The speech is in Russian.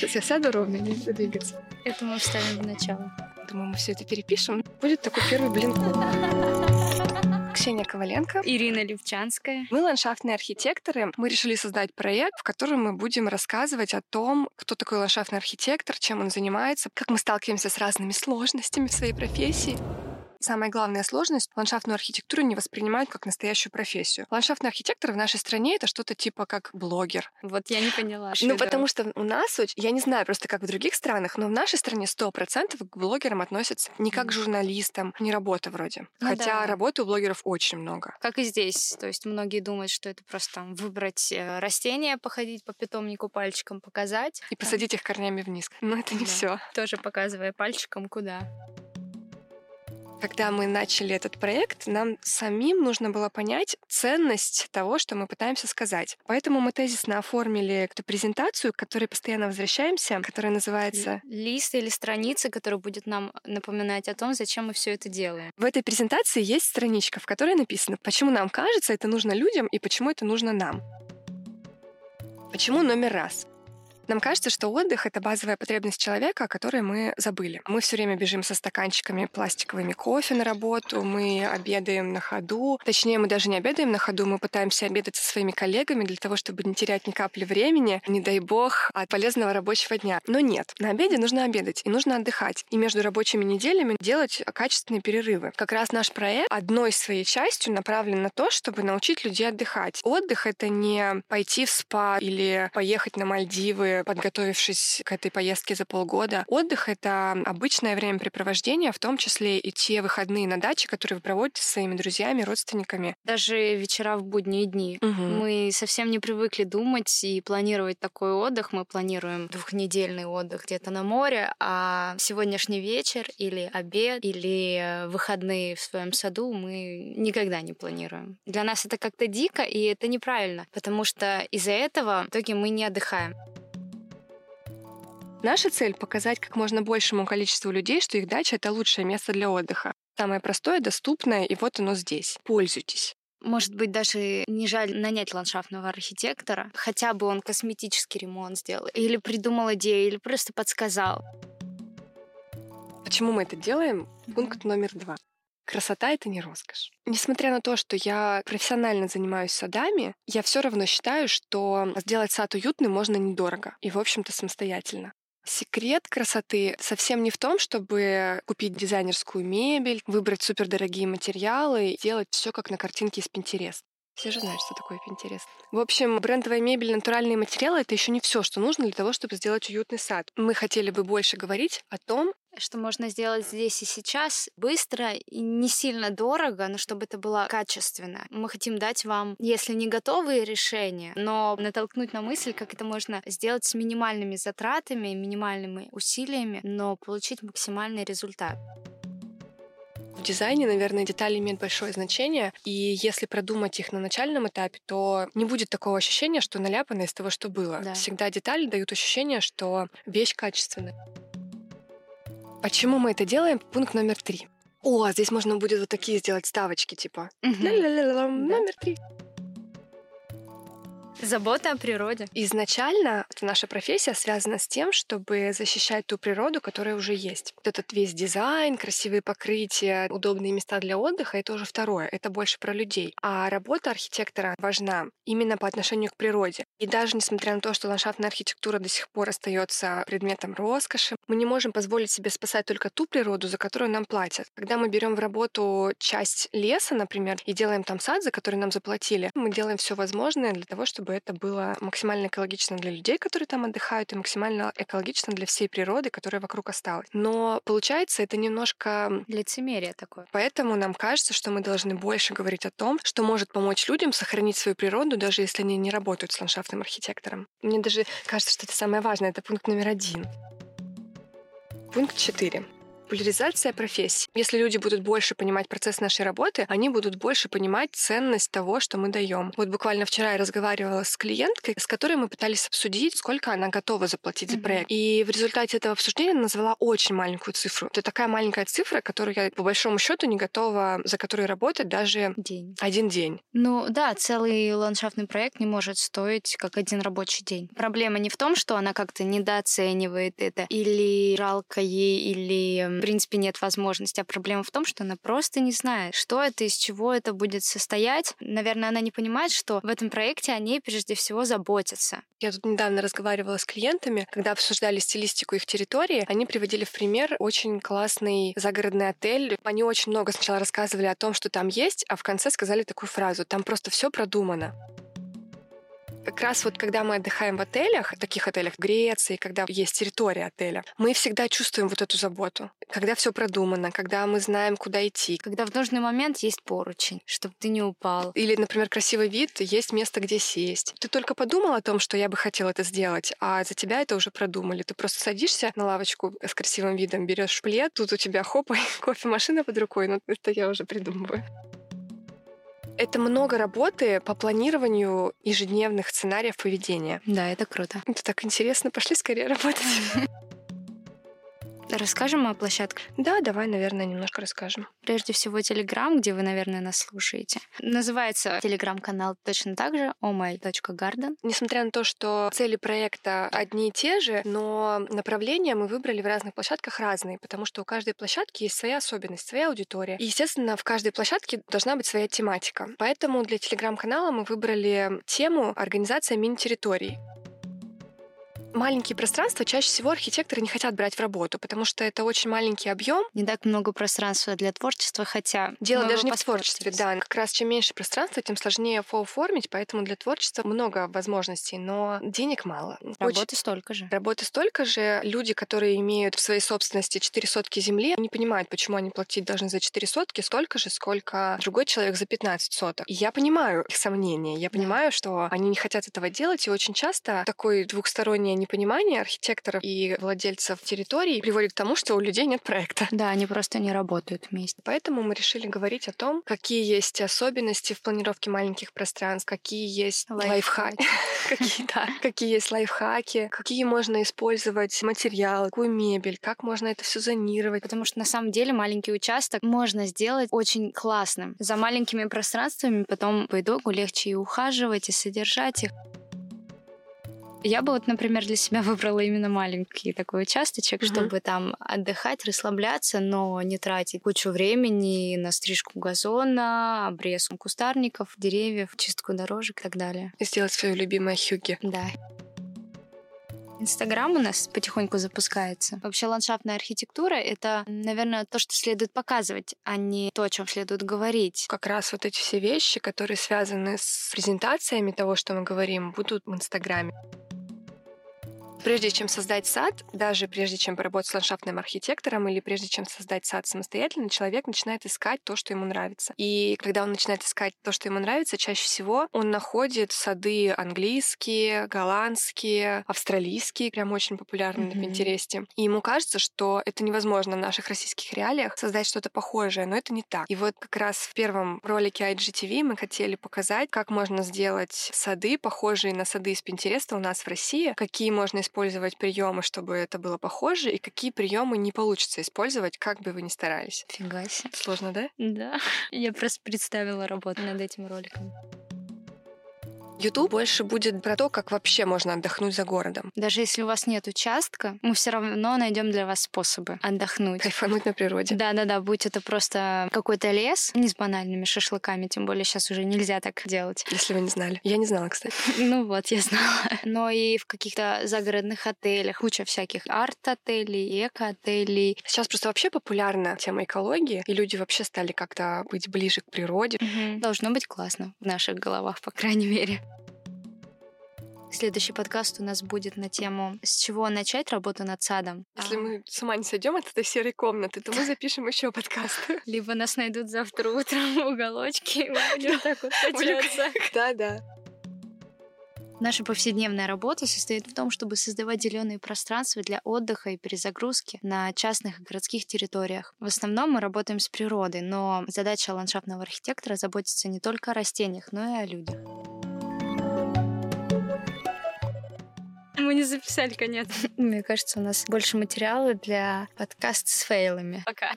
Сейчас я сяду ровно и не буду двигаться. Это мы вставим в начало. Думаю, мы все это перепишем. Будет такой первый блин. Ксения Коваленко. Ирина Левчанская. Мы ландшафтные архитекторы. Мы решили создать проект, в котором мы будем рассказывать о том, кто такой ландшафтный архитектор, чем он занимается, как мы сталкиваемся с разными сложностями в своей профессии. Самая главная сложность — ландшафтную архитектуру не воспринимают как настоящую профессию. Ландшафтный архитектор в нашей стране — это что-то типа как блогер. Вот я не поняла. Ну, потому что у нас, я не знаю просто как в других странах, но в нашей стране сто процентов к блогерам относятся не как к журналистам, не работа вроде. Ну Хотя да. работы у блогеров очень много. Как и здесь. То есть многие думают, что это просто там выбрать э, растение, походить по питомнику пальчиком, показать. И посадить их корнями вниз. Но это не Да. все. Тоже показывая пальчиком, куда. Когда мы начали этот проект, нам самим нужно было понять ценность того, что мы пытаемся сказать. Поэтому мы тезисно оформили эту презентацию, к которой постоянно возвращаемся, которая называется Лист или страница, которая будет нам напоминать о том, зачем мы все это делаем. В этой презентации есть страничка, в которой написано, почему нам кажется это нужно людям и почему это нужно нам. Почему номер раз? Нам кажется, что отдых — это базовая потребность человека, о которой мы забыли. Мы все время бежим со стаканчиками пластиковыми кофе на работу, мы обедаем на ходу. Точнее, мы даже не обедаем на ходу, мы пытаемся обедать со своими коллегами для того, чтобы не терять ни капли времени, не дай бог, от полезного рабочего дня. Но нет, на обеде нужно обедать и нужно отдыхать. И между рабочими неделями делать качественные перерывы. Как раз наш проект одной своей частью направлен на то, чтобы научить людей отдыхать. Отдых — это не пойти в спа или поехать на Мальдивы, подготовившись к этой поездке за полгода. Отдых — это обычное времяпрепровождение, в том числе и те выходные на даче, которые вы проводите со своими друзьями, родственниками. Даже вечера в будние дни. Мгм. Мы совсем не привыкли думать и планировать такой отдых. Мы планируем двухнедельный отдых где-то на море, а сегодняшний вечер или обед или выходные в своем саду мы никогда не планируем. Для нас это как-то дико, и это неправильно, потому что из-за этого в итоге мы не отдыхаем. Наша цель — показать как можно большему количеству людей, что их дача — это лучшее место для отдыха. Самое простое, доступное, и вот оно здесь. Пользуйтесь. Может быть, даже не жаль нанять ландшафтного архитектора, хотя бы он косметический ремонт сделал, или придумал идею, или просто подсказал. Почему мы это делаем? Пункт номер два. Красота — это не роскошь. Несмотря на то, что я профессионально занимаюсь садами, я все равно считаю, что сделать сад уютным можно недорого и, в общем-то, самостоятельно. Секрет красоты совсем не в том, чтобы купить дизайнерскую мебель, выбрать супердорогие материалы и делать все как на картинке из Pinterest. Все же знают, что такое Pinterest. В общем, брендовая мебель, натуральные материалы — это еще не все, что нужно для того, чтобы сделать уютный сад. Мы хотели бы больше говорить о том, Что можно сделать здесь и сейчас быстро и не сильно дорого, но чтобы это было качественно. Мы хотим дать вам, если не готовые решения, но натолкнуть на мысль, как это можно сделать с минимальными затратами, минимальными усилиями, но получить максимальный результат. В дизайне, наверное, детали имеют большое значение, и если продумать их на начальном этапе, то не будет такого ощущения, что наляпано из того, что было. Да. Всегда детали дают ощущение, что вещь качественная. Почему мы это делаем? Пункт номер три. О, здесь можно будет вот такие сделать ставочки, типа. Номер три. Забота о природе. Изначально наша профессия связана с тем, чтобы защищать ту природу, которая уже есть. Вот этот весь дизайн, красивые покрытия, удобные места для отдыха — это уже второе. Это больше про людей. А работа архитектора важна именно по отношению к природе. И даже несмотря на то, что ландшафтная архитектура до сих пор остается предметом роскоши, мы не можем позволить себе спасать только ту природу, за которую нам платят. Когда мы берем в работу часть леса, например, и делаем там сад, за который нам заплатили, мы делаем все возможное для того, чтобы это было максимально экологично для людей, которые там отдыхают, и максимально экологично для всей природы, которая вокруг осталась. Но получается это немножко Лицемерие такое. Поэтому нам кажется, что мы должны больше говорить о том, что может помочь людям сохранить свою природу, даже если они не работают с ландшафтным архитектором. Мне даже кажется, что это самое важное. Это пункт номер один. Пункт четыре. Популяризация профессии. Если люди будут больше понимать процесс нашей работы, они будут больше понимать ценность того, что мы даем. Вот буквально вчера я разговаривала с клиенткой, с которой мы пытались обсудить, сколько она готова заплатить mm-hmm. за проект. И в результате этого обсуждения она назвала очень маленькую цифру. Это такая маленькая цифра, которую я по большому счету не готова, за которую работать даже день. один день. Ну да, целый ландшафтный проект не может стоить как один рабочий день. Проблема не в том, что она как-то недооценивает это, или жалко ей, или в принципе нет возможности, а проблема в том, что она просто не знает, что это, из чего это будет состоять. Наверное, она не понимает, что в этом проекте о ней прежде всего заботятся. Я тут недавно разговаривала с клиентами, когда обсуждали стилистику их территории, они приводили в пример очень классный загородный отель. Они очень много сначала рассказывали о том, что там есть, а в конце сказали такую фразу «там просто все продумано». Как раз вот когда мы отдыхаем в отелях, таких отелях в Греции, когда есть территория отеля, мы всегда чувствуем вот эту заботу. Когда все продумано, когда мы знаем, куда идти. Когда в нужный момент есть поручень, чтобы ты не упал. Или, например, красивый вид, есть место, где сесть. Ты только подумал о том, что я бы хотел это сделать, а за тебя это уже продумали. Ты просто садишься на лавочку с красивым видом, берешь плед, тут у тебя хоп, кофемашина под рукой, ну это я уже придумываю. Это много работы по планированию ежедневных сценариев поведения. Да, это круто. Это так интересно. Пошли скорее работать. Расскажем о площадках? Да, давай, наверное, немножко расскажем. Прежде всего, Телеграм, где вы, наверное, нас слушаете. Называется Телеграм-канал точно так же, omai.garden. Несмотря на то, что цели проекта одни и те же, но направления мы выбрали в разных площадках разные, потому что у каждой площадки есть своя особенность, своя аудитория. И, естественно, в каждой площадке должна быть своя тематика. Поэтому для Телеграм-канала мы выбрали тему «Организация мини-территорий». Маленькие пространства чаще всего архитекторы не хотят брать в работу, потому что это очень маленький объем. Не так много пространства для творчества, хотя... Дело даже не в творчестве, да. Как раз чем меньше пространства, тем сложнее оформить, поэтому для творчества много возможностей, но денег мало. Работы очень... столько же. Работы столько же. Люди, которые имеют в своей собственности 4 сотки земли, не понимают, почему они платить должны за 4 сотки столько же, сколько другой человек за 15 соток. И я понимаю их сомнения. Я понимаю, да. что они не хотят этого делать, и очень часто такое двухстороннее непонимание архитекторов и владельцев территорий приводит к тому, что у людей нет проекта. Да, они просто не работают вместе. Поэтому мы решили говорить о том, какие есть особенности в планировке маленьких пространств, какие есть лайфхаки, какие, есть лайфхаки, какие можно использовать материалы, какую мебель, как можно это все зонировать. Потому что на самом деле маленький участок можно сделать очень классным. За маленькими пространствами потом по итогу легче и ухаживать, и содержать их. Я бы вот, например, для себя выбрала именно маленький такой участочек, угу. чтобы там отдыхать, расслабляться, но не тратить кучу времени на стрижку газона, обрезку кустарников, деревьев, чистку дорожек и так далее. И сделать свое любимое хюги. Да. Инстаграм у нас потихоньку запускается. Вообще ландшафтная архитектура — это, наверное, то, что следует показывать, а не то, о чем следует говорить. Как раз вот эти все вещи, которые связаны с презентациями того, что мы говорим, будут в Инстаграме. Прежде чем создать сад, даже прежде чем поработать с ландшафтным архитектором или прежде чем создать сад самостоятельно, человек начинает искать то, что ему нравится. И когда он начинает искать то, что ему нравится, чаще всего он находит сады английские, голландские, австралийские, прям очень популярны mm-hmm. на Пинтересте. И ему кажется, что это невозможно в наших российских реалиях создать что-то похожее, но это не так. И вот как раз в первом ролике IGTV мы хотели показать, как можно сделать сады, похожие на сады из Пинтереста у нас в России, какие можно использовать приемы, чтобы это было похоже, и какие приемы не получится использовать, как бы вы ни старались. Фига себе. Сложно, да? Да. Я просто представила работу над этим роликом. YouTube больше будет про то, как вообще можно отдохнуть за городом. Даже если у вас нет участка, мы все равно найдем для вас способы отдохнуть. Кайфануть на природе. Да-да-да, будь это просто какой-то лес, не с банальными шашлыками, тем более сейчас уже нельзя так делать. Если вы не знали. Я не знала, кстати. Ну вот, я знала. Но и в каких-то загородных отелях, куча всяких арт-отелей, эко-отелей. Сейчас просто вообще популярна тема экологии, и люди вообще стали как-то быть ближе к природе. Угу. Должно быть классно в наших головах, по крайней мере. Следующий подкаст у нас будет на тему «С чего начать работу над садом?» Если а... мы с ума не сойдем от этой серой комнаты, то мы запишем еще подкаст. Либо нас найдут завтра утром в уголочке, и мы будем так вот Да-да. Наша повседневная работа состоит в том, чтобы создавать зеленые пространства для отдыха и перезагрузки на частных и городских территориях. В основном мы работаем с природой, но задача ландшафтного архитектора заботиться не только о растениях, но и о людях. мы не записали конец. Мне кажется, у нас больше материала для подкаста с фейлами. Пока.